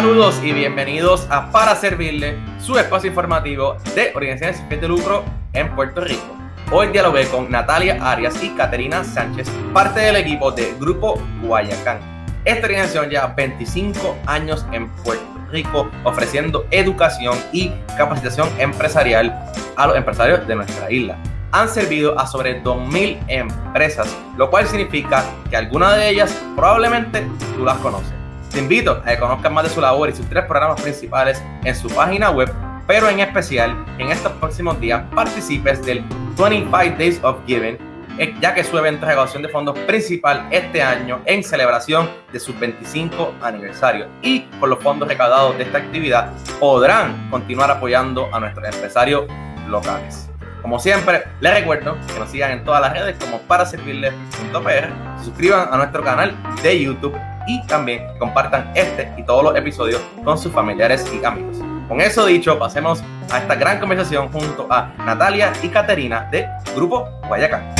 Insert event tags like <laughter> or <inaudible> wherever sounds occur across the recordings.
Saludos y bienvenidos a Para Servirle, su espacio informativo de organizaciones sin fin de lucro en Puerto Rico. Hoy dialogué con Natalia Arias y Caterina Sánchez, parte del equipo de Grupo Guayacán. Esta organización lleva 25 años en Puerto Rico ofreciendo educación y capacitación empresarial a los empresarios de nuestra isla. Han servido a sobre 2.000 empresas, lo cual significa que algunas de ellas probablemente tú las conoces. Te invito a que conozcas más de su labor y sus tres programas principales en su página web, pero en especial en estos próximos días participes del 25 Days of Giving, eh, ya que su evento de recaudación de fondos principal este año en celebración de su 25 aniversario. Y con los fondos recaudados de esta actividad podrán continuar apoyando a nuestros empresarios locales. Como siempre, les recuerdo que nos sigan en todas las redes como para servirles.pr, se suscriban a nuestro canal de YouTube y también compartan este y todos los episodios con sus familiares y amigos. Con eso dicho, pasemos a esta gran conversación junto a Natalia y Caterina de Grupo Guayacán.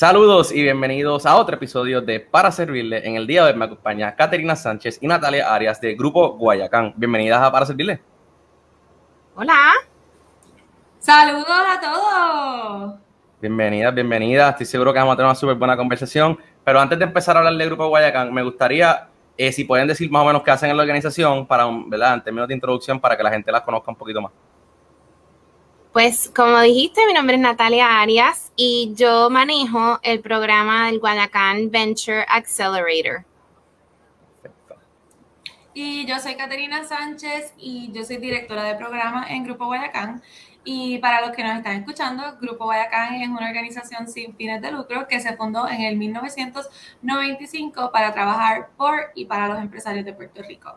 Saludos y bienvenidos a otro episodio de Para Servirle. En el día de hoy me acompaña Caterina Sánchez y Natalia Arias de Grupo Guayacán. Bienvenidas a Para Servirle. Hola. Saludos a todos. Bienvenidas, bienvenidas. Estoy seguro que vamos a tener una súper buena conversación. Pero antes de empezar a hablar del Grupo Guayacán, me gustaría, eh, si pueden decir más o menos qué hacen en la organización, para, ¿verdad? En términos de introducción, para que la gente las conozca un poquito más. Pues como dijiste, mi nombre es Natalia Arias y yo manejo el programa del Guayacán Venture Accelerator. Perfecto. Y yo soy Caterina Sánchez y yo soy directora de programa en Grupo Guayacán. Y para los que nos están escuchando, Grupo Guayacán es una organización sin fines de lucro que se fundó en el 1995 para trabajar por y para los empresarios de Puerto Rico.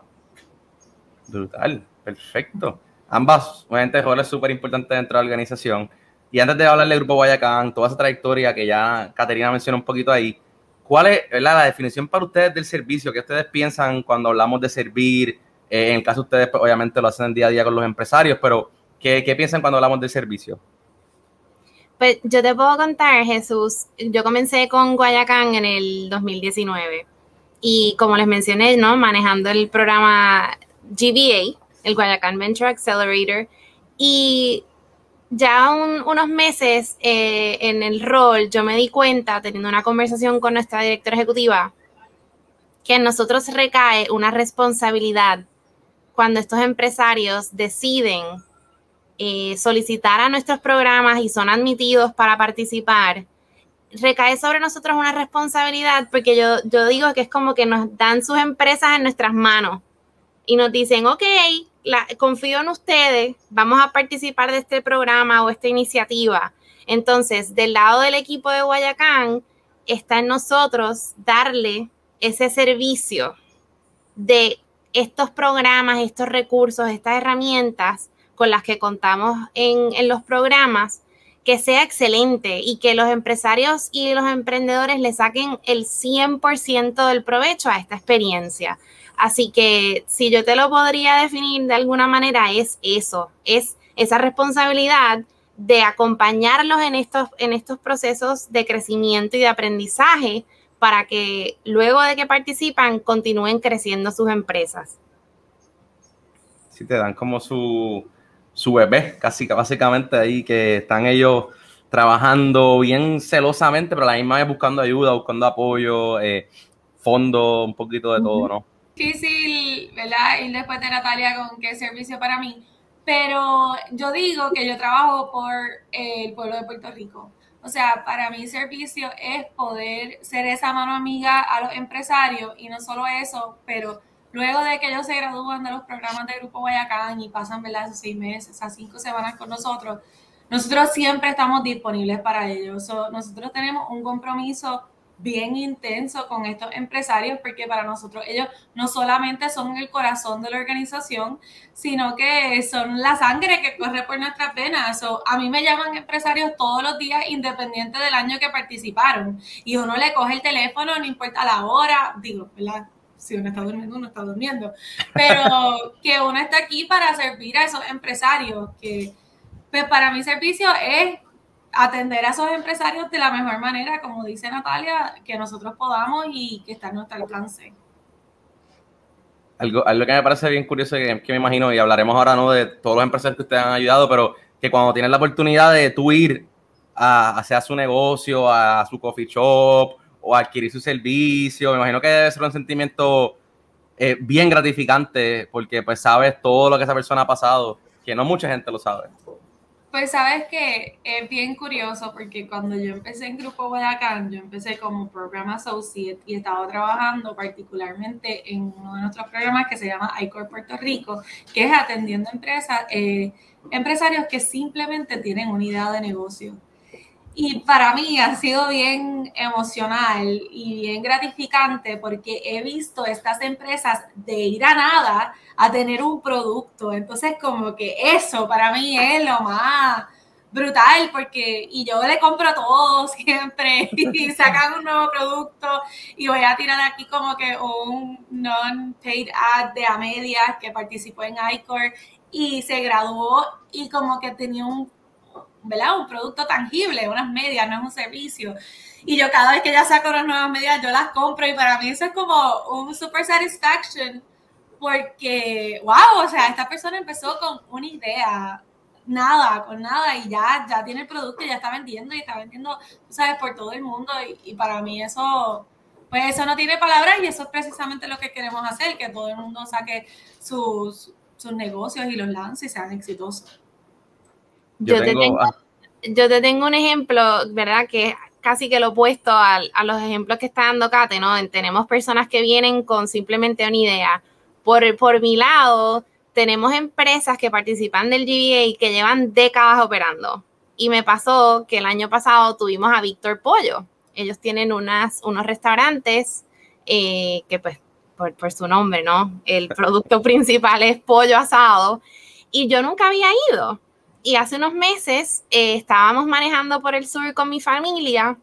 Brutal, perfecto. Ambas, obviamente, roles súper importantes dentro de la organización. Y antes de hablar del Grupo Guayacán, toda esa trayectoria que ya Caterina mencionó un poquito ahí, ¿cuál es la definición para ustedes del servicio? ¿Qué ustedes piensan cuando hablamos de servir? Eh, en el caso de ustedes, pues, obviamente lo hacen día a día con los empresarios, pero ¿Qué, piensan cuando hablamos de servicio? Pues yo te puedo contar, Jesús, yo comencé con Guayacán en el 2019 y como les mencioné, ¿no? Manejando el programa GBA, el Guayacán Venture Accelerator, y ya unos meses eh, en el rol, yo me di cuenta, teniendo una conversación con nuestra directora ejecutiva, que en nosotros recae una responsabilidad cuando estos empresarios deciden eh, solicitar a nuestros programas y son admitidos para participar, recae sobre nosotros una responsabilidad porque yo, yo digo que es como que nos dan sus empresas en nuestras manos y nos dicen, ok, confío en ustedes, vamos a participar de este programa o esta iniciativa. Entonces, del lado del equipo de Guayacán, está en nosotros darle ese servicio de estos programas, estos recursos, estas herramientas con las que contamos en, los programas, que sea excelente y que los empresarios y los emprendedores le saquen el 100% del provecho a esta experiencia. Así que si yo te lo podría definir de alguna manera, es eso, es esa responsabilidad de acompañarlos en estos, en estos procesos de crecimiento y de aprendizaje para que luego de que participan continúen creciendo sus empresas. Si te dan como su, su bebé, casi básicamente ahí que están ellos trabajando bien celosamente, pero a la misma vez buscando ayuda, buscando apoyo, eh, fondo, un poquito de todo, ¿no? Difícil, ¿verdad? Ir después de Natalia con qué servicio para mí, pero yo digo que yo trabajo por el pueblo de Puerto Rico. O sea, para mí servicio es poder ser esa mano amiga a los empresarios y no solo eso, pero Luego de que ellos se gradúan de los programas de Grupo Guayacán y pasan, ¿verdad? Esos seis meses, esas cinco semanas con nosotros, nosotros siempre estamos disponibles para ellos. nosotros tenemos un compromiso bien intenso con estos empresarios porque para nosotros ellos no solamente son el corazón de la organización, sino que son la sangre que corre por nuestras venas. a mí me llaman empresarios todos los días independiente del año que participaron y uno le coge el teléfono, no importa la hora, digo, ¿verdad? Si uno está durmiendo, uno está durmiendo. Pero <laughs> que uno está aquí para servir a esos empresarios, que pues para mi servicio es atender a esos empresarios de la mejor manera, como dice Natalia, que nosotros podamos y que está a nuestro alcance. Algo, algo que me parece bien curioso, que, que, me imagino, y hablaremos ahora no de todos los empresarios que ustedes han ayudado, pero que cuando tienen la oportunidad de tú ir a hacer su negocio, a su coffee shop o adquirir su servicio, me imagino que debe ser un sentimiento eh, bien gratificante porque pues sabes todo lo que esa persona ha pasado, que no mucha gente lo sabe. Pues sabes que es bien curioso porque cuando yo empecé en Grupo Guayacán, yo empecé como Program Associate y estaba trabajando particularmente en uno de nuestros programas que se llama iCore Puerto Rico, que es atendiendo empresas, eh, empresarios que simplemente tienen unidad de negocio. Y para mí ha sido bien emocional y bien gratificante porque he visto estas empresas de ir a nada a tener un producto. Entonces, como que eso para mí es lo más brutal porque y yo le compro todo <laughs> siempre y sacan un nuevo producto y voy a tirar aquí como que un non-paid ad de a medias que participó en iCore y se graduó y como que tenía un ¿verdad? Un producto tangible, unas medias, no es un servicio. Y yo cada vez que ya saco unas nuevas medias, yo las compro y para mí eso es como un super satisfaction porque, wow, o sea, esta persona empezó con una idea, nada, con nada y ya, ya tiene el producto y ya está vendiendo y está vendiendo, tú sabes, por todo el mundo y, y para mí eso, pues eso no tiene palabras y eso es precisamente lo que queremos hacer, que todo el mundo saque sus, sus negocios y los lance y sean exitosos. Yo, te tengo, yo te tengo un ejemplo, ¿verdad? Que es casi que lo opuesto a, a, los ejemplos que está dando Kate, ¿no? Tenemos personas que vienen con simplemente una idea. Por, por mi lado, tenemos empresas que participan del GBA que llevan décadas operando. Y me pasó que el año pasado tuvimos a Víctor Pollo. Ellos tienen unas, unos restaurantes eh, que pues por, por, su nombre, ¿no? El producto <laughs> principal es pollo asado. Y yo nunca había ido y hace unos meses eh, estábamos manejando por el sur con mi familia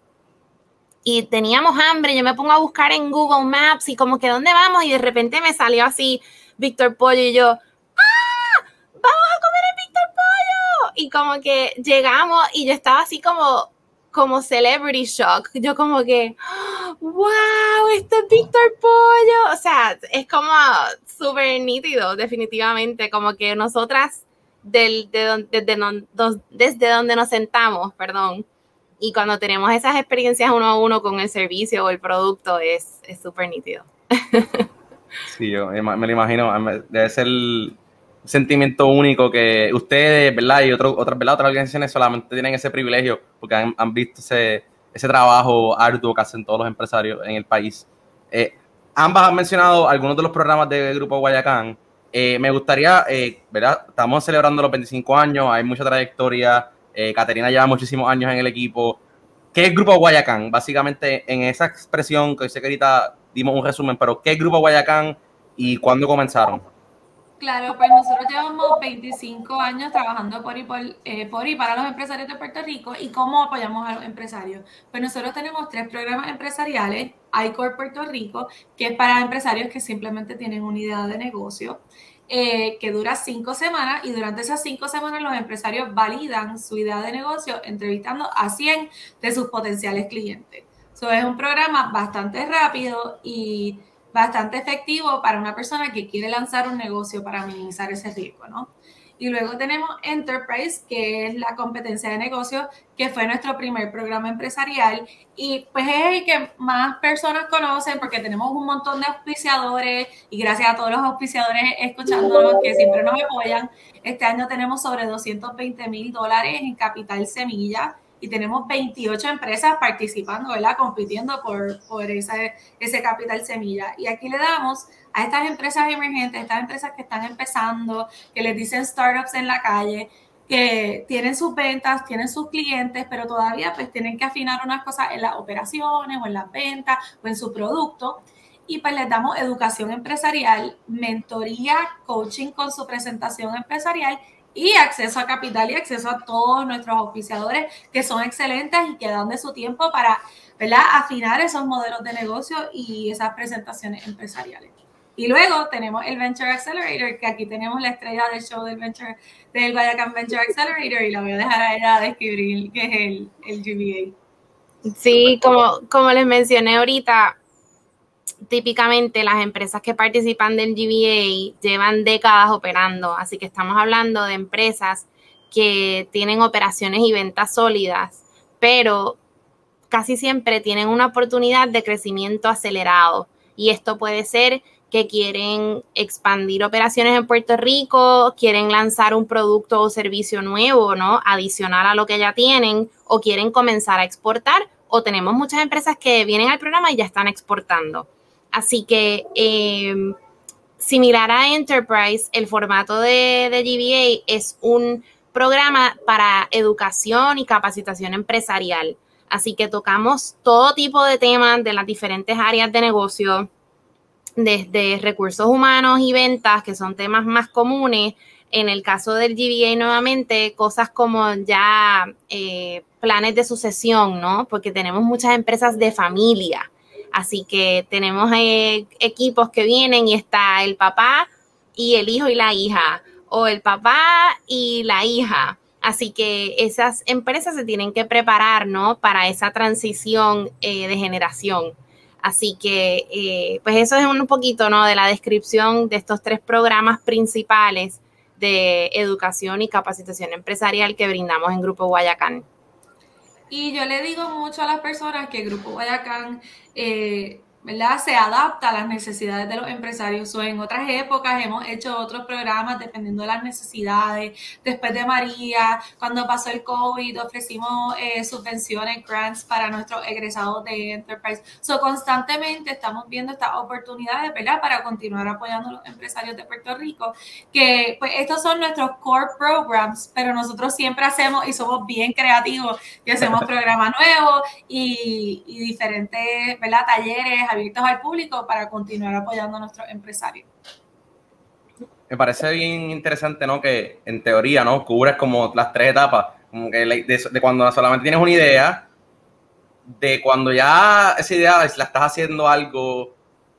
y teníamos hambre. Yo me pongo a buscar en Google Maps y como que dónde vamos y de repente me salió así Víctor Pollo y yo, ¡ah! ¡Vamos a comer en Víctor Pollo! Y como que llegamos y yo estaba así como como celebrity shock. Yo como que, wow, este es Víctor Pollo. O sea, es como súper nítido, definitivamente. Como que nosotras del, de desde, desde donde nos sentamos, perdón, y cuando tenemos esas experiencias uno a uno con el servicio o el producto, es súper nítido. <laughs> Sí, yo me lo imagino, debe ser el sentimiento único que ustedes, ¿verdad? Y otro, otras, ¿verdad? otras organizaciones solamente tienen ese privilegio porque han, visto ese, ese trabajo arduo que hacen todos los empresarios en el país. Eh, ambas han mencionado algunos de los programas del Grupo Guayacán. Eh, me gustaría, eh, ¿verdad? Estamos celebrando los 25 años, hay mucha trayectoria. Eh, Caterina lleva muchísimos años en el equipo. ¿Qué Grupo Guayacán? Básicamente, en esa expresión que sé que ahorita dimos un resumen, pero ¿qué Grupo Guayacán y cuándo comenzaron? Claro, pues nosotros llevamos 25 años trabajando por y, por, eh, por y para los empresarios de Puerto Rico y cómo apoyamos a los empresarios. Pues nosotros tenemos tres programas empresariales, iCore Puerto Rico, que es para empresarios que simplemente tienen unidad de negocio, eh, que dura cinco semanas y durante esas cinco semanas los empresarios validan su idea de negocio entrevistando a 100 de sus potenciales clientes. Eso es un programa bastante rápido y bastante efectivo para una persona que quiere lanzar un negocio para minimizar ese riesgo, ¿no? Y luego tenemos Enterprise, que es la competencia de negocio, que fue nuestro primer programa empresarial. Y pues es el que más personas conocen porque tenemos un montón de auspiciadores y gracias a todos los auspiciadores escuchándonos que siempre nos apoyan. Este año tenemos sobre 220 mil dólares en capital semilla y tenemos 28 empresas participando, ¿verdad? Compitiendo por, por ese, ese capital semilla. Y aquí le damos a estas empresas emergentes, estas empresas que están empezando, que les dicen startups en la calle, que tienen sus ventas, tienen sus clientes, pero todavía pues tienen que afinar unas cosas en las operaciones o en las ventas o en su producto. Y pues les damos educación empresarial, mentoría, coaching con su presentación empresarial y acceso a capital y acceso a todos nuestros oficiadores que son excelentes y que dan de su tiempo para ¿verdad? afinar esos modelos de negocio y esas presentaciones empresariales. Y luego tenemos el Venture Accelerator, que aquí tenemos la estrella del show del Venture, del Guayacán Venture Accelerator, y la voy a dejar a ella describir qué es el, el GBA. Sí, como, como les mencioné ahorita, típicamente las empresas que participan del GBA llevan décadas operando, así que estamos hablando de empresas que tienen operaciones y ventas sólidas, pero casi siempre tienen una oportunidad de crecimiento acelerado. Y esto puede ser que quieren expandir operaciones en Puerto Rico, quieren lanzar un producto o servicio nuevo, ¿no? Adicional a lo que ya tienen, o quieren comenzar a exportar, o tenemos muchas empresas que vienen al programa y ya están exportando. Así que, em, similar a Enterprise, el formato de, de GBA es un programa para educación y capacitación empresarial. Así que tocamos todo tipo de temas de las diferentes áreas de negocio, desde recursos humanos y ventas, que son temas más comunes. En el caso del GBA, nuevamente, cosas como ya eh, planes de sucesión, ¿no? Porque tenemos muchas empresas de familia. Así que tenemos eh, equipos que vienen y está el papá y el hijo y la hija o el papá y la hija. Así que esas empresas se tienen que preparar, ¿no? Para esa transición eh, de generación. Así que, eh, pues eso es un poquito, ¿no? De la descripción de estos tres programas principales de educación y capacitación empresarial que brindamos en Grupo Guayacán. Y yo le digo mucho a las personas que Grupo Guayacán eh, ¿verdad? Se adapta a las necesidades de los empresarios. O en otras épocas hemos hecho otros programas dependiendo de las necesidades. Después de María, cuando pasó el COVID, ofrecimos eh, subvenciones, grants para nuestros egresados de Enterprise. So, constantemente estamos viendo estas oportunidades, ¿verdad? Para continuar apoyando a los empresarios de Puerto Rico, que pues estos son nuestros core programs, pero nosotros siempre hacemos y somos bien creativos y hacemos <laughs> programas nuevos y, y diferentes, ¿verdad? Talleres abiertos al público para continuar apoyando a nuestros empresarios. Me parece bien interesante, ¿no? Que en teoría, ¿no? Cubres como las tres etapas, como que de, cuando solamente tienes una idea, de cuando ya esa idea la estás haciendo algo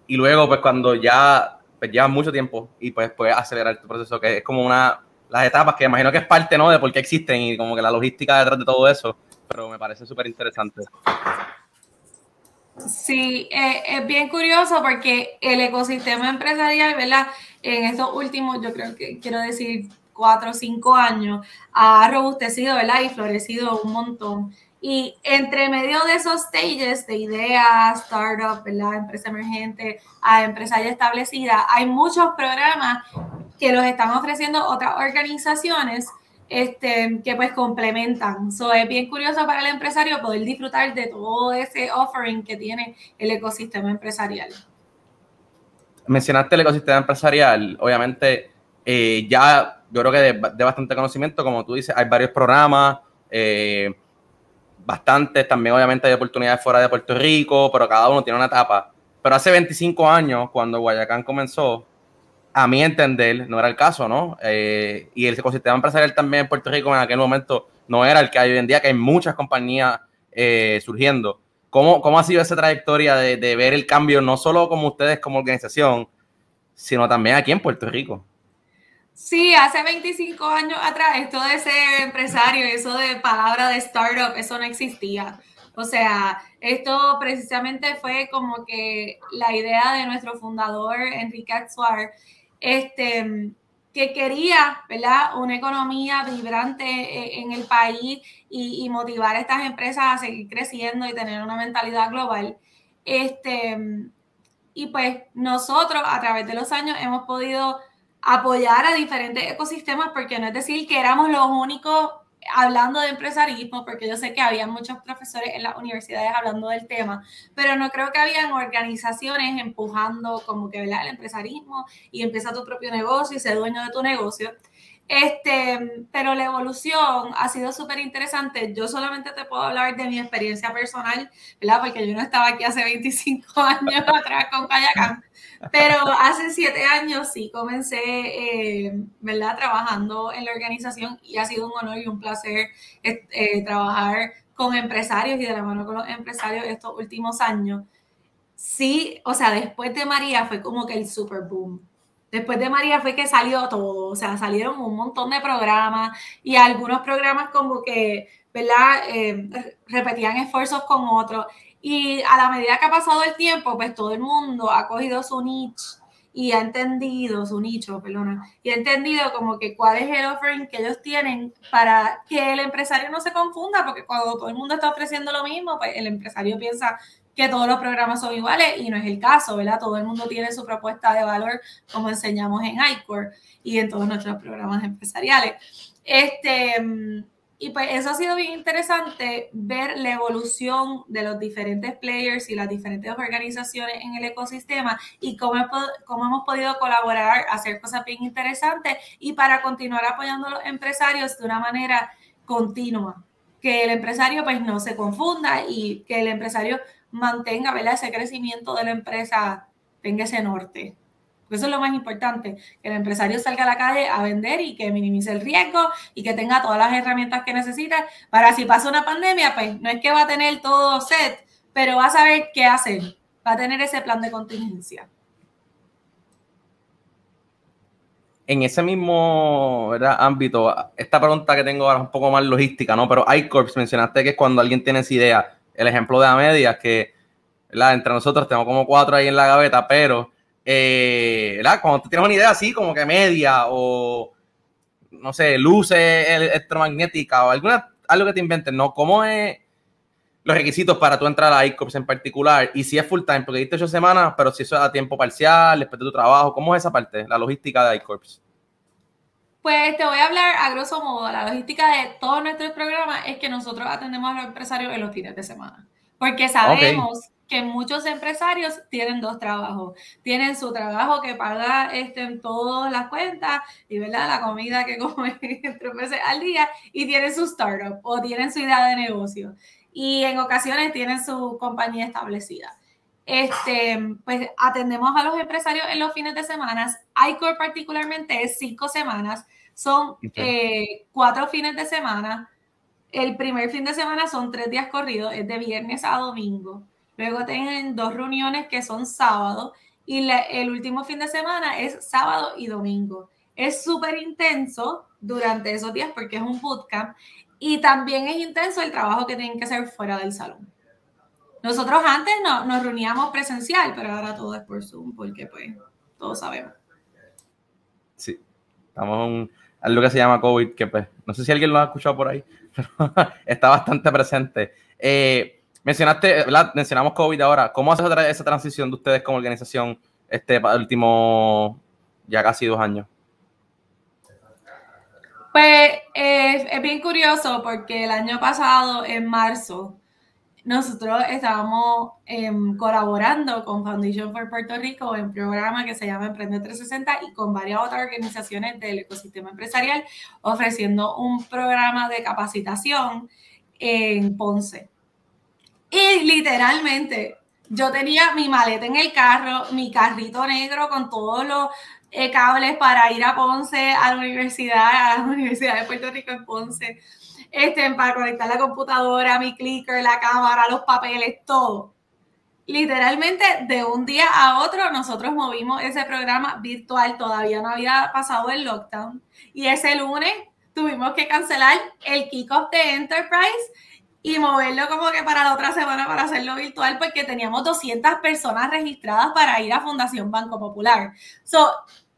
y luego pues cuando ya pues, llevas mucho tiempo y pues puedes acelerar tu proceso, que es como una las etapas que imagino que es parte, ¿no? De por qué existen y como que la logística detrás de todo eso, pero me parece súper interesante. Sí, eh, es bien curioso porque el ecosistema empresarial, ¿verdad? En estos últimos, yo creo que quiero decir, cuatro o cinco años, ha robustecido, ¿verdad? Y florecido un montón. Y entre medio de esos stages de ideas, startup, ¿verdad? Empresa emergente a empresa ya establecida, hay muchos programas que los están ofreciendo otras organizaciones este, que pues complementan. So, es bien curioso para el empresario poder disfrutar de todo ese offering que tiene el ecosistema empresarial. Mencionaste el ecosistema empresarial, obviamente eh, ya yo creo que de, bastante conocimiento, como tú dices, hay varios programas, eh, bastantes, también obviamente hay oportunidades fuera de Puerto Rico, pero cada uno tiene una etapa. Pero hace 25 años, cuando Guayacán comenzó, a mi entender, no era el caso, ¿no? Eh, y el ecosistema empresarial también en Puerto Rico en aquel momento no era el que hay hoy en día, que hay muchas compañías eh, surgiendo. ¿Cómo, ¿Cómo, ha sido esa trayectoria de, de, ver el cambio, no solo como ustedes como organización, sino también aquí en Puerto Rico? Sí, hace 25 años atrás, esto de ser empresario, eso de palabra de startup, eso no existía. O sea, esto precisamente fue como que la idea de nuestro fundador, Enrique Atsuar, este, que quería, ¿verdad? Una economía vibrante eh, en el país y, motivar a estas empresas a seguir creciendo y tener una mentalidad global. Este, y pues nosotros a través de los años hemos podido apoyar a diferentes ecosistemas porque no es decir que éramos los únicos hablando de empresarismo, porque yo sé que había muchos profesores en las universidades hablando del tema, pero no creo que habían organizaciones empujando como que el empresarismo y empieza tu propio negocio y ser dueño de tu negocio. Este, pero la evolución ha sido súper interesante. Yo solamente te puedo hablar de mi experiencia personal, ¿verdad? Porque yo no estaba aquí hace 25 <laughs> años atrás con Kayakán. Pero hace siete años sí comencé, eh, ¿verdad? Trabajando en la organización y ha sido un honor y un placer eh, trabajar con empresarios y de la mano con los empresarios estos últimos años. sí, o sea, después de María fue como que el super boom. Después de María fue que salió todo, o sea, salieron un montón de programas y algunos programas como que, ¿verdad? Eh, repetían esfuerzos con otros. Y a la medida que ha pasado el tiempo, pues todo el mundo ha cogido su niche y ha entendido su nicho, perdona, y ha entendido como que cuál es el offering que ellos tienen para que el empresario no se confunda, porque cuando todo el mundo está ofreciendo lo mismo, pues el empresario piensa que todos los programas son iguales y no es el caso, ¿verdad? Todo el mundo tiene su propuesta de valor, como enseñamos en iCore y en todos nuestros programas empresariales. Este, y pues eso ha sido bien interesante ver la evolución de los diferentes players y las diferentes organizaciones en el ecosistema y cómo, cómo hemos podido colaborar, hacer cosas bien interesantes y para continuar apoyando a los empresarios de una manera continua. Que el empresario pues no se confunda y que el empresario mantenga ¿verdad? ese crecimiento de la empresa, tenga ese norte. Eso es lo más importante, que el empresario salga a la calle a vender y que minimice el riesgo y que tenga todas las herramientas que necesita para si pasa una pandemia, pues no es que va a tener todo set, pero va a saber qué hacer, va a tener ese plan de contingencia. En ese mismo ámbito, esta pregunta que tengo ahora es un poco más logística, ¿no? Pero iCorps mencionaste que es cuando alguien tiene esa idea. El ejemplo de Amedia, que entre nosotros tenemos como cuatro ahí en la gaveta, pero eh, ¿verdad? Cuando tú tienes una idea así, como que media o, no sé, luces electromagnética o alguna, algo que te inventes, ¿no? ¿Cómo es los requisitos para tú entrar a ICOPS en particular? Y si es full time, porque diste ocho semanas, pero si eso es a tiempo parcial, después de tu trabajo, ¿cómo es esa parte, la logística de ICOPS? Pues te voy a hablar a grosso modo. La logística de todos nuestros programas es que nosotros atendemos a los empresarios en los fines de semana. Porque sabemos que muchos empresarios tienen dos trabajos. Tienen su trabajo que paga este, en todas las cuentas y ¿verdad? la comida que <laughs> come tres veces al día y tienen su startup o tienen su idea de negocio. Y en ocasiones tienen su compañía establecida. Este, pues atendemos a los empresarios en los fines de semana. ICOR particularmente es cinco semanas, son eh, cuatro fines de semana. El primer fin de semana son tres días corridos, es de viernes a domingo. Luego tienen dos reuniones que son sábado y el último fin de semana es sábado y domingo. Es súper intenso durante esos días porque es un bootcamp y también es intenso el trabajo que tienen que hacer fuera del salón. Nosotros antes no, nos reuníamos presencial, pero ahora todo es por Zoom porque pues todos sabemos. Sí, estamos en algo que se llama COVID, que pues no sé si alguien lo ha escuchado por ahí, <laughs> pero está bastante presente. Eh, Mencionaste. Mencionamos COVID ahora. ¿Cómo hace esa transición de ustedes como organización este último ya casi dos años? Pues es bien curioso porque el año pasado, en marzo, nosotros estábamos em, colaborando con Foundation for Puerto Rico en un programa que se llama Emprende 360 y con varias otras organizaciones del ecosistema empresarial ofreciendo un programa de capacitación en Ponce. Y literalmente, yo tenía mi maleta en el carro, mi carrito negro con todos los eh, cables para ir a Ponce, a la universidad, a la <laughs> Universidad de Puerto Rico en Ponce, este, para conectar la computadora, mi clicker, la cámara, los papeles, todo. Literalmente, de un día a otro, nosotros movimos ese programa virtual, todavía no había pasado el lockdown, y ese lunes tuvimos que cancelar el kickoff de Enterprise y moverlo como que para la otra semana para hacerlo virtual porque teníamos 200 personas registradas para ir a Fundación Banco Popular. So,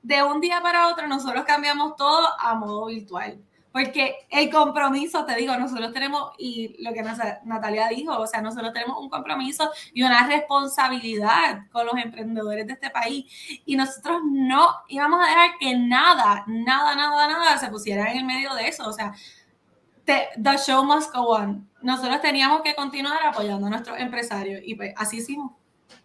de un día para otro nosotros cambiamos todo a modo virtual. Porque el compromiso, te digo, nosotros tenemos, y lo que Natalia dijo, o sea, nosotros tenemos un compromiso y una responsabilidad con los emprendedores de este país. Y nosotros no íbamos a dejar que nada, nada, nada, nada se pusiera en el medio de eso. O sea, the show must go on. Nosotros teníamos que continuar apoyando a nuestros empresarios y pues así hicimos,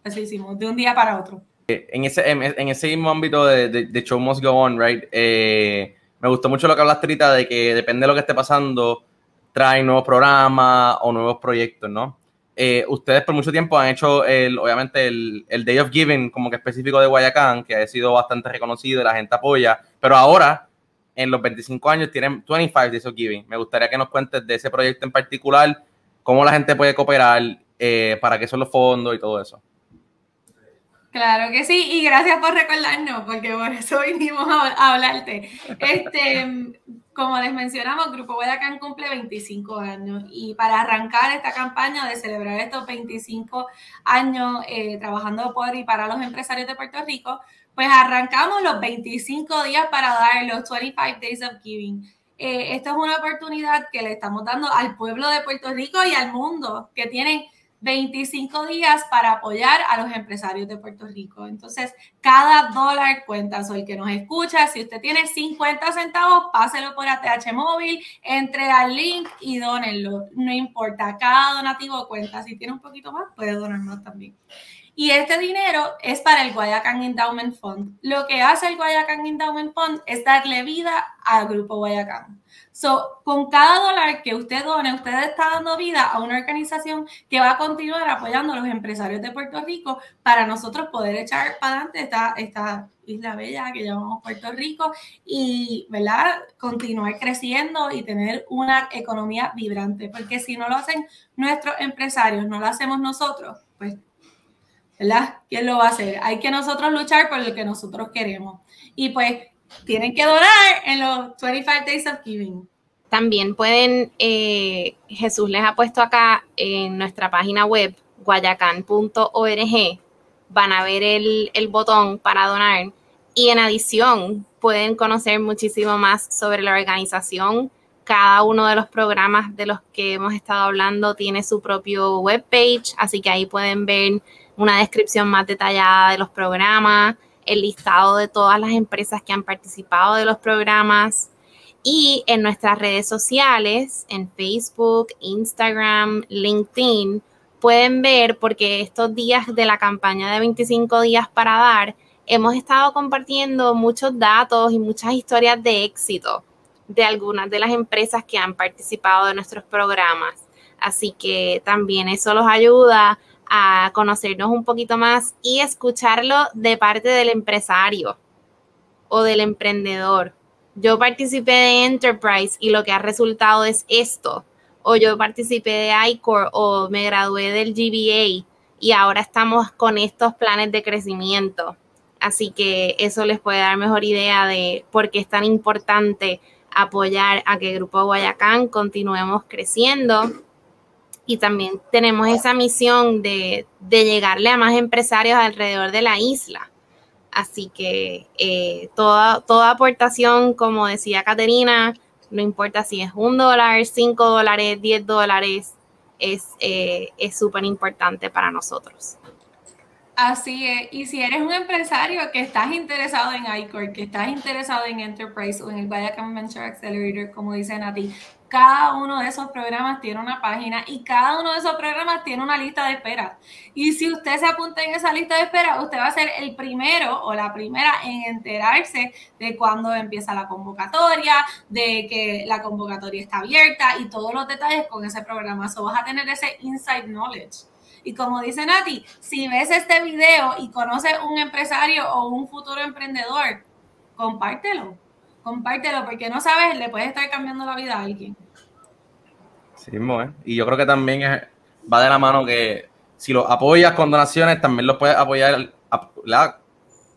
así hicimos, de un día para otro. Eh, en ese, en, ese mismo ámbito de, de, show must go on, right? Eh, me gustó mucho lo que hablaste ahorita de que depende de lo que esté pasando, trae nuevos programas o nuevos proyectos, ¿no? Eh, ustedes por mucho tiempo han hecho, el, obviamente, el, el, Day of Giving como que específico de Guayacán, que ha sido bastante reconocido y la gente apoya, pero ahora en los 25 años tienen 25 Days of Giving. Me gustaría que nos cuentes de ese proyecto en particular, cómo la gente puede cooperar, eh, para qué son los fondos y todo eso. Claro que sí, y gracias por recordarnos, porque por eso vinimos a, hablarte. Este, como les mencionamos, Grupo Guayacán cumple 25 años y para arrancar esta campaña de celebrar estos 25 años eh, trabajando por y para los empresarios de Puerto Rico, pues arrancamos los 25 días para dar los 25 Days of Giving. Eh, esta es una oportunidad que le estamos dando al pueblo de Puerto Rico y al mundo que tienen 25 días para apoyar a los empresarios de Puerto Rico. Entonces, cada dólar cuenta. Soy el que nos escucha, si usted tiene 50 centavos, páselo por ATH móvil, entre al link y dónenlo. No importa, cada donativo cuenta. Si tiene un poquito más, puede donar más también. Y este dinero es para el Guayacán Endowment Fund. Lo que hace el Guayacán Endowment Fund es darle vida al Grupo Guayacán. So, con cada dólar que usted done, usted está dando vida a una organización que va a continuar apoyando a los empresarios de Puerto Rico para nosotros poder echar para adelante esta, esta isla bella que llamamos Puerto Rico y, ¿verdad? Continuar creciendo y tener una economía vibrante. Porque si no lo hacen nuestros empresarios, no lo hacemos nosotros, pues ¿verdad? ¿Quién lo va a hacer? Hay que nosotros luchar por lo que nosotros queremos. Y pues tienen que donar en los 25 Days of Giving. También pueden, eh, Jesús les ha puesto acá en nuestra página web, guayacan.org, van a ver el, el botón para donar y en adición pueden conocer muchísimo más sobre la organización. Cada uno de los programas de los que hemos estado hablando tiene su propio webpage, así que ahí pueden ver una descripción más detallada de los programas, el listado de todas las empresas que han participado de los programas y en nuestras redes sociales, en Facebook, Instagram, LinkedIn, pueden ver porque estos días de la campaña de 25 días para dar, hemos estado compartiendo muchos datos y muchas historias de éxito de algunas de las empresas que han participado de nuestros programas. Así que también eso los ayuda a conocernos un poquito más y escucharlo de parte del empresario o del emprendedor. Yo participé de Enterprise y lo que ha resultado es esto. O yo participé de ICOR o me gradué del GBA y ahora estamos con estos planes de crecimiento. Así que eso les puede dar mejor idea de por qué es tan importante apoyar a que el Grupo Guayacán continuemos creciendo y también tenemos esa misión de, llegarle a más empresarios alrededor de la isla. Así que eh, toda, toda aportación, como decía Caterina, no importa si es un dólar, cinco dólares, diez dólares, es eh, súper importante para nosotros. Así es, y si eres un empresario que estás interesado en iCore, que estás interesado en Enterprise o en el Guayacán Venture Accelerator, como dicen a ti, cada uno de esos programas tiene una página y cada uno de esos programas tiene una lista de espera. Y si usted se apunta en esa lista de espera, usted va a ser el primero o la primera en enterarse de cuándo empieza la convocatoria, de que la convocatoria está abierta y todos los detalles con ese programa. So vas a tener ese inside knowledge. Y como dice Nati, si ves este video y conoces un empresario o un futuro emprendedor, compártelo compártelo porque no sabes, le puedes estar cambiando la vida a alguien. Sí, ¿eh? y yo creo que también va de la mano que si lo apoyas con donaciones, también lo puedes apoyar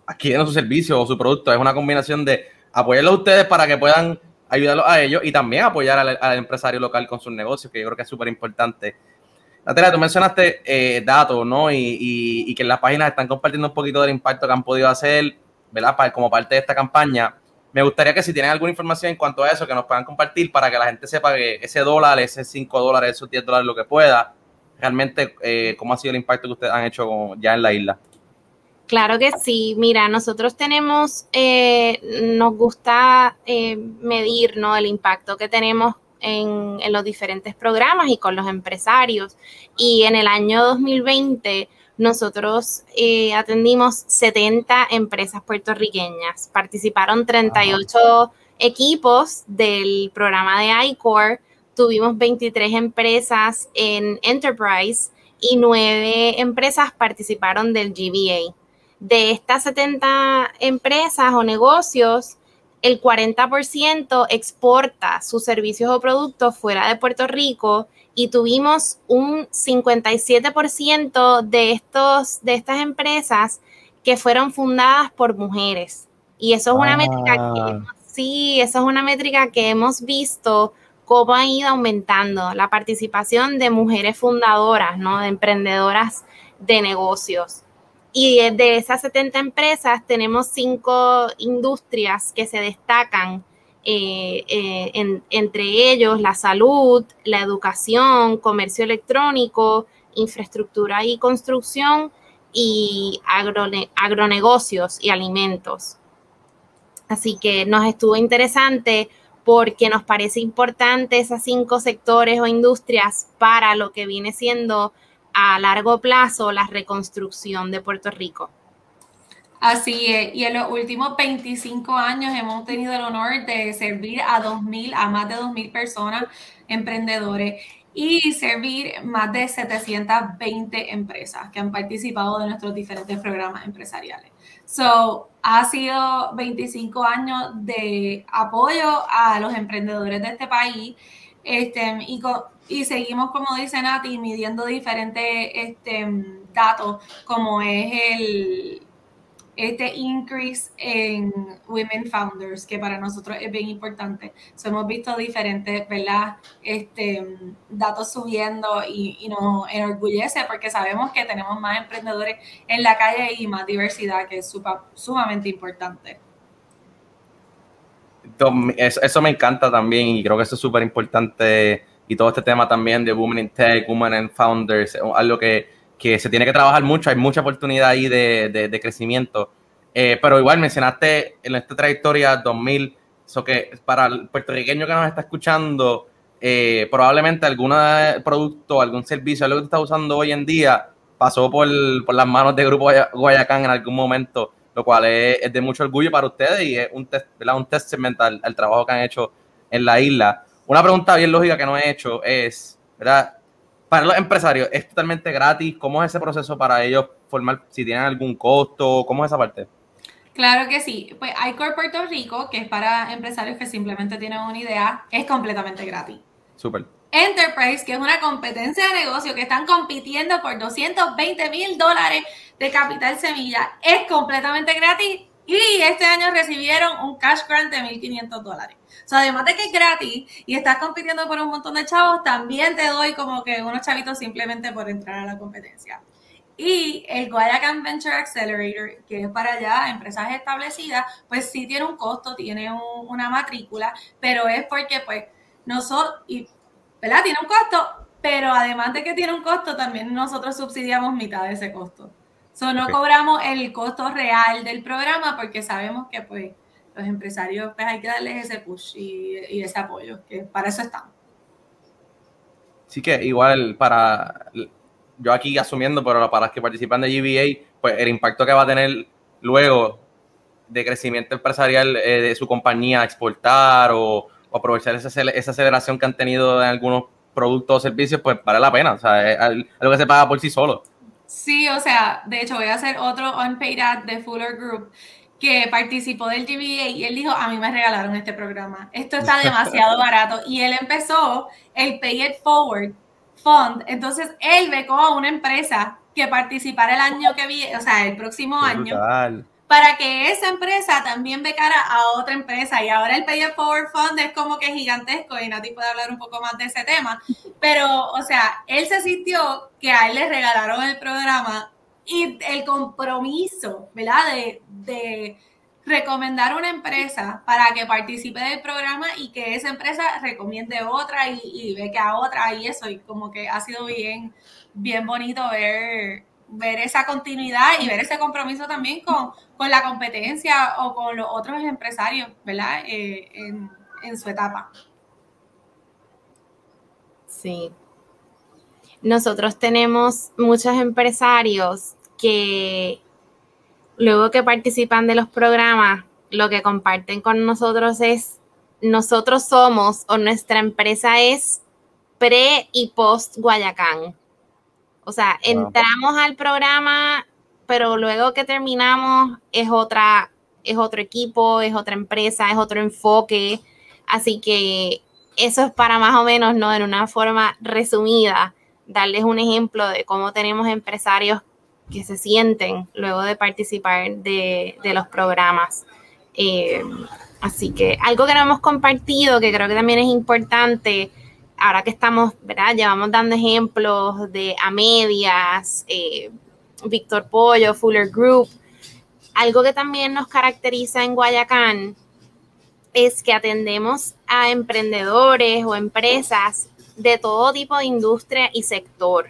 adquiriendo su servicio o su producto. Es una combinación de apoyarlo a ustedes para que puedan ayudarlos a ellos y también apoyar al, empresario local con sus negocios, que yo creo que es súper importante. Natalia, tú mencionaste eh, datos, ¿no? Y, y, que en las páginas están compartiendo un poquito del impacto que han podido hacer, ¿verdad? Como parte de esta campaña me gustaría que si tienen alguna información en cuanto a eso, que nos puedan compartir para que la gente sepa que ese dólar, ese 5 dólares, esos 10 dólares, lo que pueda, realmente eh, cómo ha sido el impacto que ustedes han hecho ya en la isla. Claro que sí. Mira, nosotros tenemos, eh, nos gusta eh, medir ¿no? el impacto que tenemos en, en, los diferentes programas y con los empresarios. Y en el año 2020 nosotros eh, atendimos 70 empresas puertorriqueñas. Participaron 38 equipos del programa de iCore. Tuvimos 23 empresas en Enterprise y 9 empresas participaron del GBA. De estas 70 empresas o negocios, el 40% exporta sus servicios o productos fuera de Puerto Rico y tuvimos un 57% de, estos, de estas empresas que fueron fundadas por mujeres. Y eso es una métrica que, Ah. sí, eso es una métrica que hemos visto cómo ha ido aumentando la participación de mujeres fundadoras, ¿no? De emprendedoras de negocios. Y de, de esas 70 empresas tenemos cinco industrias que se destacan, eh, eh, en- entre ellos la salud, la educación, comercio electrónico, infraestructura y construcción y agrone- agronegocios y alimentos. Así que nos estuvo interesante porque nos parece importante esos cinco sectores o industrias para lo que viene siendo a largo plazo la reconstrucción de Puerto Rico. Así es, y en los últimos 25 años hemos tenido el honor de servir a 2.000, a más de 2.000 personas, emprendedores, y servir más de 720 empresas que han participado de nuestros diferentes programas empresariales. So, ha sido 25 años de apoyo a los emprendedores de este país este, y, y seguimos, como dice Nati, midiendo diferentes este, datos, como es el, este increase en women founders, que para nosotros es bien importante. So, hemos visto diferentes, ¿verdad? Este, datos subiendo y, y nos enorgullece porque sabemos que tenemos más emprendedores en la calle y más diversidad, que es supa- sumamente importante. Eso, eso me encanta también y creo que eso es súper importante y todo este tema también de Women in Tech, Women in Founders, algo que, que se tiene que trabajar mucho, hay mucha oportunidad ahí de, de- crecimiento. Eh, pero igual mencionaste en esta trayectoria 2000, eso que para el puertorriqueño que nos está escuchando, eh, probablemente algún producto, algún servicio, algo que tú estás usando hoy en día, pasó por, por las manos de Grupo Guaya- Guayacán en algún momento, lo cual es, es de mucho orgullo para ustedes y es un, test, ¿verdad? un testament al, al trabajo que han hecho en la isla. Una pregunta bien lógica que no he hecho es, ¿verdad? Para los empresarios, ¿es totalmente gratis? ¿Cómo es ese proceso para ellos formar, si tienen algún costo? ¿Cómo es esa parte? Claro que sí. Pues iCore Puerto Rico, que es para empresarios que simplemente tienen una idea, es completamente gratis. Súper. Enterprise, que es una competencia de negocio que están compitiendo por 220 mil dólares de capital semilla, es completamente gratis y este año recibieron un cash grant de 1.500 dólares. O sea, además de que es gratis y estás compitiendo por un montón de chavos, también te doy como que unos chavitos simplemente por entrar a la competencia. Y el Guayacan Venture Accelerator, que es para ya empresas establecidas, pues sí tiene un costo, tiene un- una matrícula, pero es porque pues nosotros, y, ¿verdad? Tiene un costo, pero además de que tiene un costo, también nosotros subsidiamos mitad de ese costo. So, no Ok. cobramos el costo real del programa porque sabemos que pues los empresarios pues hay que darles ese push y, y ese apoyo, que para eso estamos. Sí que igual para yo aquí asumiendo, pero para los que participan de GBA, pues el impacto que va a tener luego de crecimiento empresarial eh, de su compañía a exportar o, o aprovechar esa, esa aceleración que han tenido en algunos productos o servicios, pues vale la pena. O sea, es al- algo que se paga por sí solo. Sí, o sea, de hecho voy a hacer otro unpaid ad de Fuller Group que participó del GBA y él dijo, a mí me regalaron este programa, esto está demasiado <laughs> barato y él empezó el Pay It Forward Fund, entonces él becó a una empresa que participara el año que viene, o sea, el próximo año, Brutal. Para que esa empresa también becara a otra empresa. Y ahora el Pay It Forward Fund es como que gigantesco y Nati puede hablar un poco más de ese tema. Pero, o sea, él se sintió que a él le regalaron el programa y el compromiso, ¿verdad? De, de recomendar una empresa para que participe del programa y que esa empresa recomiende otra y, y beque a otra y eso. Y como que ha sido bien, bien bonito ver ver esa continuidad y ver ese compromiso también con, con la competencia o con los otros empresarios, ¿verdad? Eh, en, en su etapa. Sí. Nosotros tenemos muchos empresarios que luego que participan de los programas, lo que comparten con nosotros es, nosotros somos o nuestra empresa es pre y post Guayacán. O sea, Wow. entramos al programa, pero luego que terminamos es otra, es otro equipo, es otra empresa, es otro enfoque. Así que eso es para más o menos, ¿no? En una forma resumida, darles un ejemplo de cómo tenemos empresarios que se sienten luego de participar de, los programas. Eh, así que algo que no hemos compartido, que creo que también es importante, ahora que estamos, ¿verdad? Llevamos dando ejemplos de a medias, eh, Víctor Pollo, Fuller Group. Algo que también nos caracteriza en Guayacán es que atendemos a emprendedores o empresas de todo tipo de industria y sector.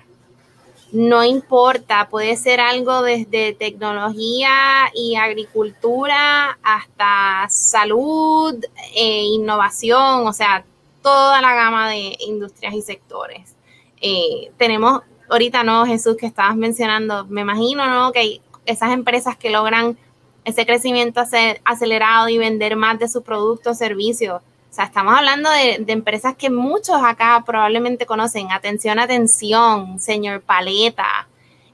No importa, puede ser algo desde tecnología y agricultura hasta salud e innovación, o sea, toda la gama de industrias y sectores. Eh, tenemos ahorita, ¿no, Jesús, que estabas mencionando? Me imagino, ¿no? Que esas empresas que logran ese crecimiento acelerado y vender más de sus productos servicios. O sea, estamos hablando de, empresas que muchos acá probablemente conocen. Atención, atención, señor Paleta,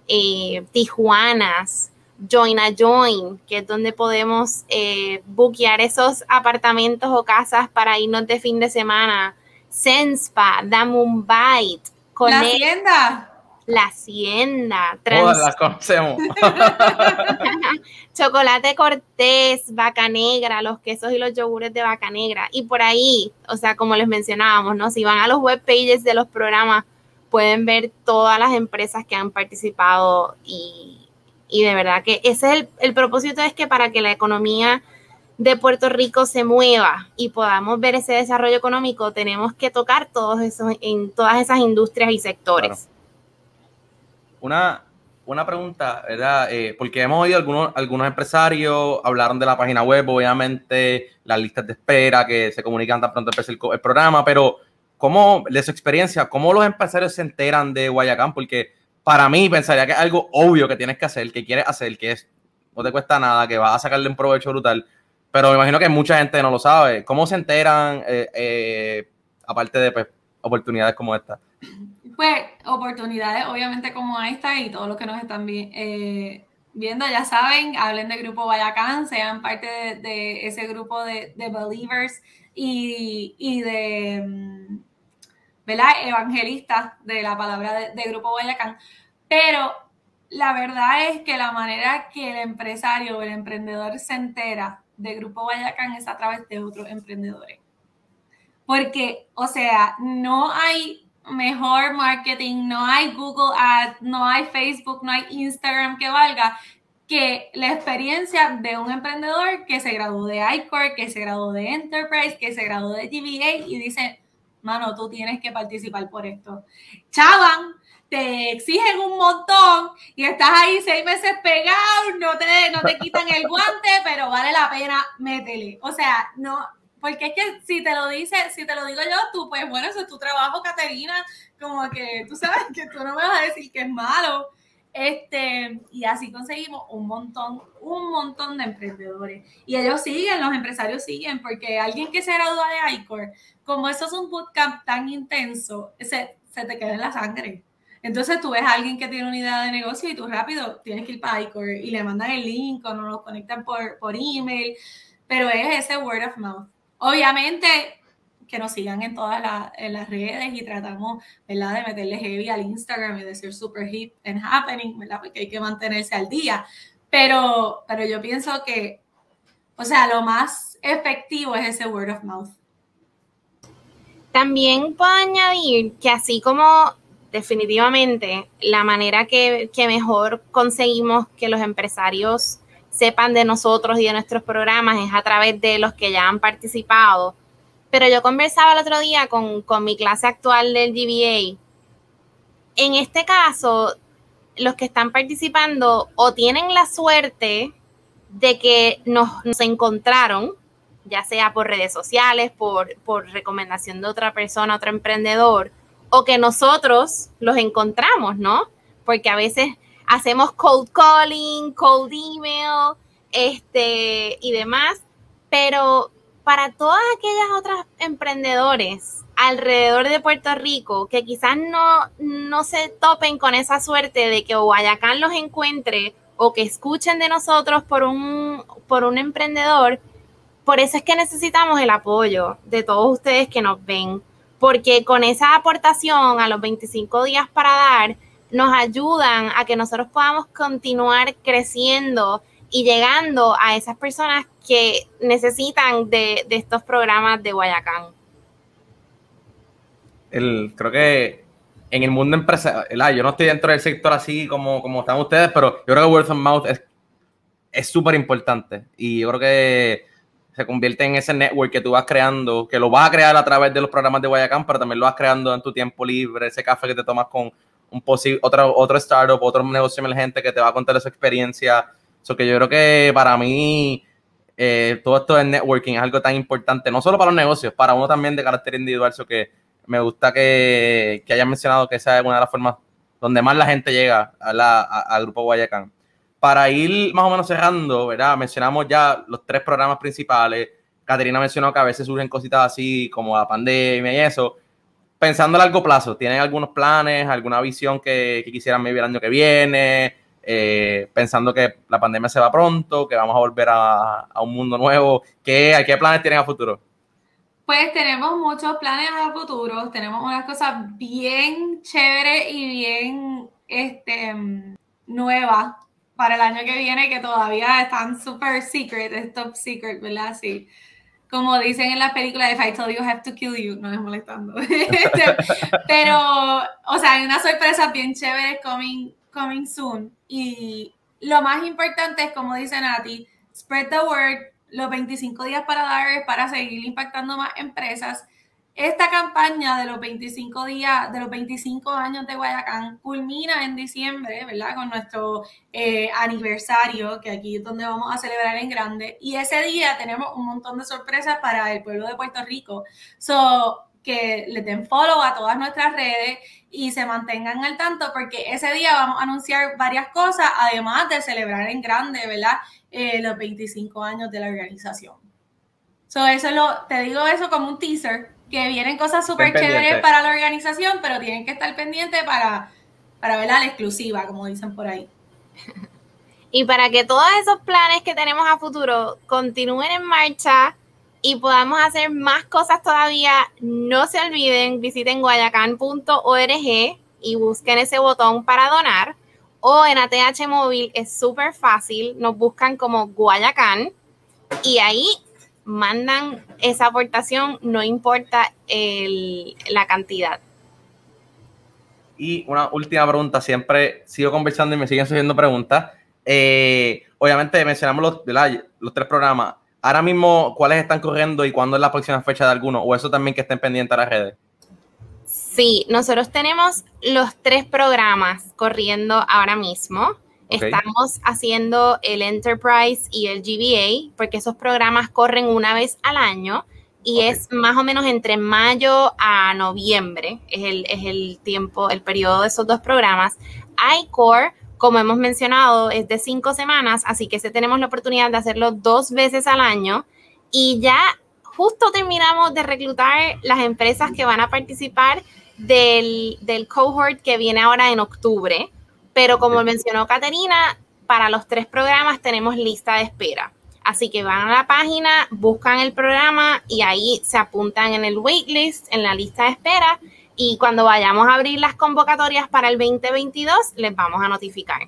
eh, Tijuanas, Join a Join, que es donde podemos eh, buquear esos apartamentos o casas para irnos de fin de semana. Senspa, Dame un Bite. La Hacienda la Hacienda. Todas las conocemos. <laughs> Chocolate Cortés, Vaca Negra, los quesos y los yogures de Vaca Negra. Y por ahí, o sea, como les mencionábamos, ¿no? Si van a los web pages de los programas, pueden ver todas las empresas que han participado y, de verdad que ese es el, el propósito es que para que la economía de Puerto Rico se mueva y podamos ver ese desarrollo económico, tenemos que tocar todos esos, en todas esas industrias y sectores una, una pregunta, ¿verdad? Eh, porque hemos oído algunos, algunos empresarios hablaron de la página web, obviamente, las listas de espera que se comunican tan pronto empieza el, programa, pero ¿cómo, de su experiencia, cómo los empresarios se enteran de Guayacán? Porque para mí pensaría que es algo obvio que tienes que hacer, que quieres hacer, que no te cuesta nada, que vas a sacarle un provecho brutal, pero me imagino que mucha gente no lo sabe. ¿Cómo se enteran, eh, eh, aparte de pues, oportunidades como esta? Pues oportunidades, obviamente como esta y todos los que nos están eh, viendo, ya saben, hablen de Grupo Bayacán, sean parte de, ese grupo de, believers y, de, mm, ¿verdad? Evangelistas de la palabra de, Grupo Bayacán. Pero la verdad es que la manera que el empresario o el emprendedor se entera de Grupo Bayacán es a través de otros emprendedores. Porque, o sea, no hay mejor marketing, no hay Google Ads, no hay Facebook, no hay Instagram que valga que la experiencia de un emprendedor que se graduó de iCore, que se graduó de Enterprise, que se graduó de GBA y dice, mano, tú tienes que participar por esto. Chavan, te exigen un montón y estás ahí seis meses pegado, no te, no te quitan el guante, <laughs> pero vale la pena, métele. O sea, no, porque es que si te lo dice, si te lo digo yo, tú, pues bueno, eso es tu trabajo, Caterina, como que tú sabes que tú no me vas a decir que es malo. Este, y así conseguimos un montón, un montón de emprendedores. Y ellos siguen, los empresarios siguen, porque alguien que se gradúa de ICOR, como eso es un bootcamp tan intenso, se, se te queda en la sangre. Entonces tú ves a alguien que tiene una idea de negocio y tú rápido tienes que ir para ICOR y le mandan el link o no lo conectan por, por email, pero es ese word of mouth. Obviamente que nos sigan en todas las redes y tratamos, de meterle heavy al Instagram y de ser super hip and happening, ¿verdad?, porque hay que mantenerse al día. Pero, pero yo pienso que, o sea, lo más efectivo es ese word of mouth. También puedo añadir que así como definitivamente la manera que, que mejor conseguimos que los empresarios sepan de nosotros y de nuestros programas es a través de los que ya han participado. Pero yo conversaba el otro día con, mi clase actual del GBA. En este caso, los que están participando o tienen la suerte de que nos, encontraron, ya sea por redes sociales, por, por recomendación de otra persona, otro emprendedor, o que nosotros los encontramos, ¿no? Porque a veces hacemos cold calling, cold email, este y demás, pero para todas aquellas otras emprendedores alrededor de Puerto Rico que quizás no, no se topen con esa suerte de que Guayacán los encuentre o que escuchen de nosotros por un, por un emprendedor, por eso es que necesitamos el apoyo de todos ustedes que nos ven, porque con esa aportación a los 25 días para dar, nos ayudan a que nosotros podamos continuar creciendo y llegando a esas personas que necesitan de, estos programas de Guayacán. El, creo que en el mundo empresarial, yo no estoy dentro del sector así como, como están ustedes, pero yo creo que word of mouth es súper importante y yo creo que se convierte en ese network que tú vas creando, que lo vas a crear a través de los programas de Guayacán, pero también lo vas creando en tu tiempo libre, ese café que te tomas con un posible, otro, otro startup, otro negocio emergente que te va a contar esa experiencia. Eso que yo creo que para mí eh, todo esto de networking es algo tan importante, no solo para los negocios, para uno también de carácter individual. Eso que me gusta que, que hayan mencionado que esa es una de las formas donde más la gente llega al Grupo Guayacán. Para ir más o menos cerrando, ¿verdad? Mencionamos ya los tres programas principales. Caterina mencionó que a veces surgen cositas así como la pandemia y eso pensando a largo plazo, ¿tienen algunos planes, alguna visión que, quisieran vivir el año que viene? Eh, pensando que la pandemia se va pronto, que vamos a volver a, un mundo nuevo. ¿Qué, ¿Qué planes tienen a futuro? Pues tenemos muchos planes a futuro, tenemos unas cosas bien chéveres y bien este, nuevas para el año que viene que todavía están super secret, es top secret, ¿verdad? Sí como dicen en la película If I Told You I Have to Kill You, no es molestando. <laughs> Este, pero, o sea, hay una sorpresa bien chévere coming, coming soon. Y lo más importante es, como dice Nati, spread the word. Los 25 días para dar para seguir impactando más empresas esta campaña de los 25 días, de los 25 años de Guayacán, culmina en diciembre, ¿verdad? Con nuestro eh, aniversario, que aquí es donde vamos a celebrar en grande. Y ese día tenemos un montón de sorpresas para el pueblo de Puerto Rico. So, que le den follow a todas nuestras redes y se mantengan al tanto porque ese día vamos a anunciar varias cosas, además de celebrar en grande, ¿verdad? Eh, los 25 años de la organización. So, eso lo, te digo eso como un teaser que vienen cosas súper chéveres para la organización, pero tienen que estar pendientes para, para ver la exclusiva, como dicen por ahí. <laughs> Y para que todos esos planes que tenemos a futuro continúen en marcha y podamos hacer más cosas todavía, no se olviden, visiten guayacán.org y busquen ese botón para donar. O en ATH Móvil es súper fácil, nos buscan como Guayacán y ahí mandan esa aportación, no importa la cantidad. Y una última pregunta, siempre sigo conversando y me siguen surgiendo preguntas. Eh, obviamente mencionamos los, los tres programas. Ahora mismo, ¿cuáles están corriendo y cuándo es la próxima fecha de alguno? ¿O eso también que estén pendientes a las redes? Sí, nosotros tenemos los tres programas corriendo ahora mismo. Estamos haciendo el Enterprise y el GBA porque esos programas corren una vez al año y es más o menos entre mayo a noviembre, es el, es el tiempo, el periodo de esos dos programas. iCore, como hemos mencionado, es de cinco semanas, así que ese tenemos la oportunidad de hacerlo dos veces al año y ya justo terminamos de reclutar las empresas que van a participar del, del cohort que viene ahora en octubre. Pero como mencionó Caterina, para los tres programas tenemos lista de espera. Así que van a la página, buscan el programa y ahí se apuntan en el waitlist, en la lista de espera. Y cuando vayamos a abrir las convocatorias para el 2022, les vamos a notificar.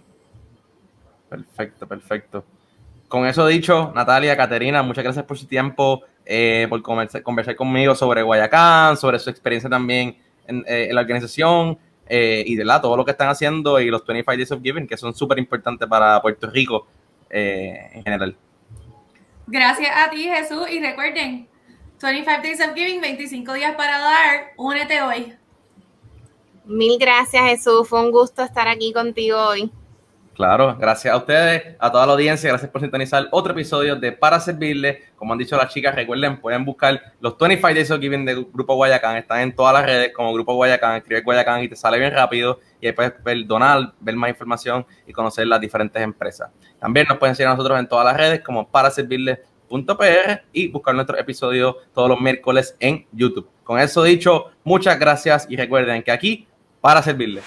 Perfecto, perfecto. Con eso dicho, Natalia, Caterina, muchas gracias por su tiempo, eh, por conversar, conmigo sobre Guayacán, sobre su experiencia también en eh, la organización. Eh, y de la, todo lo que están haciendo y los 25 Days of Giving, que son súper importantes para Puerto Rico eh, en general. Gracias a ti, Jesús, y recuerden, 25 Days of Giving, 25 días para dar, únete hoy. Mil gracias, Jesús, fue un gusto estar aquí contigo hoy. Claro, gracias a ustedes, a toda la audiencia, gracias por sintonizar otro episodio de Para Servirle. Como han dicho las chicas, recuerden, pueden buscar los 25 Days of Giving de Grupo Guayacán, están en todas las redes como Grupo Guayacán, escribe Guayacán y te sale bien rápido y ahí puedes ver, donar, ver más información y conocer las diferentes empresas. También nos pueden seguir a nosotros en todas las redes como para servirle.pr y buscar nuestro episodio todos los miércoles en YouTube. Con eso dicho, muchas gracias y recuerden que aquí para servirle.